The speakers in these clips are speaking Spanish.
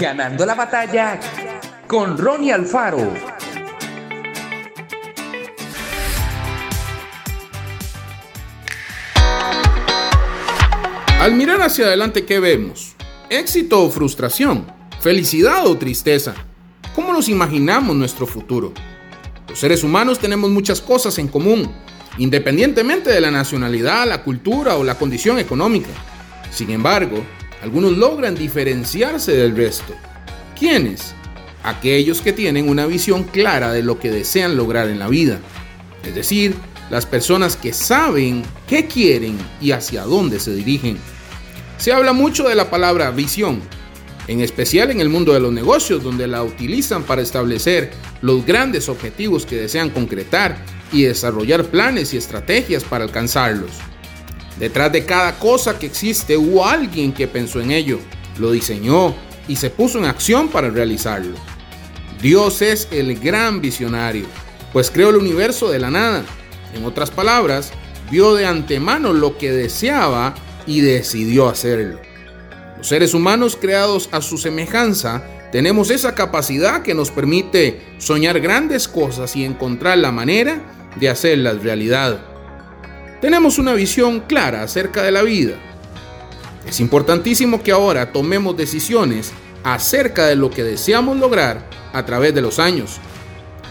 Ganando la batalla con Ronnie Alfaro. Al mirar hacia adelante, ¿qué vemos? ¿Éxito o frustración? ¿Felicidad o tristeza? ¿Cómo nos imaginamos nuestro futuro? Los seres humanos tenemos muchas cosas en común, independientemente de la nacionalidad, la cultura o la condición económica. Sin embargo, algunos logran diferenciarse del resto. ¿Quiénes? Aquellos que tienen una visión clara de lo que desean lograr en la vida. Es decir, las personas que saben qué quieren y hacia dónde se dirigen. Se habla mucho de la palabra visión, en especial en el mundo de los negocios, donde la utilizan para establecer los grandes objetivos que desean concretar y desarrollar planes y estrategias para alcanzarlos. Detrás de cada cosa que existe hubo alguien que pensó en ello, lo diseñó y se puso en acción para realizarlo. Dios es el gran visionario, pues creó el universo de la nada. En otras palabras, vio de antemano lo que deseaba y decidió hacerlo. Los seres humanos creados a su semejanza tenemos esa capacidad que nos permite soñar grandes cosas y encontrar la manera de hacerlas realidad tenemos una visión clara acerca de la vida. Es importantísimo que ahora tomemos decisiones acerca de lo que deseamos lograr a través de los años,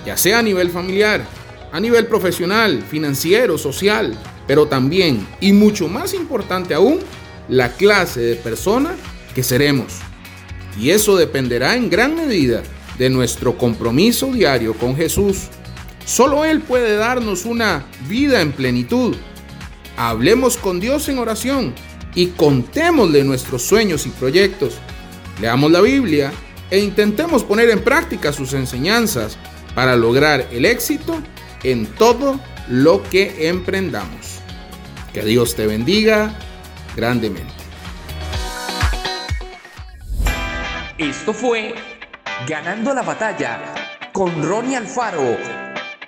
ya sea a nivel familiar, a nivel profesional, financiero, social, pero también, y mucho más importante aún, la clase de persona que seremos. Y eso dependerá en gran medida de nuestro compromiso diario con Jesús. Solo Él puede darnos una vida en plenitud hablemos con Dios en oración y contémosle nuestros sueños y proyectos. Leamos la Biblia e intentemos poner en práctica sus enseñanzas para lograr el éxito en todo lo que emprendamos. Que Dios te bendiga grandemente. Esto fue Ganando la batalla con Ronnie Alfaro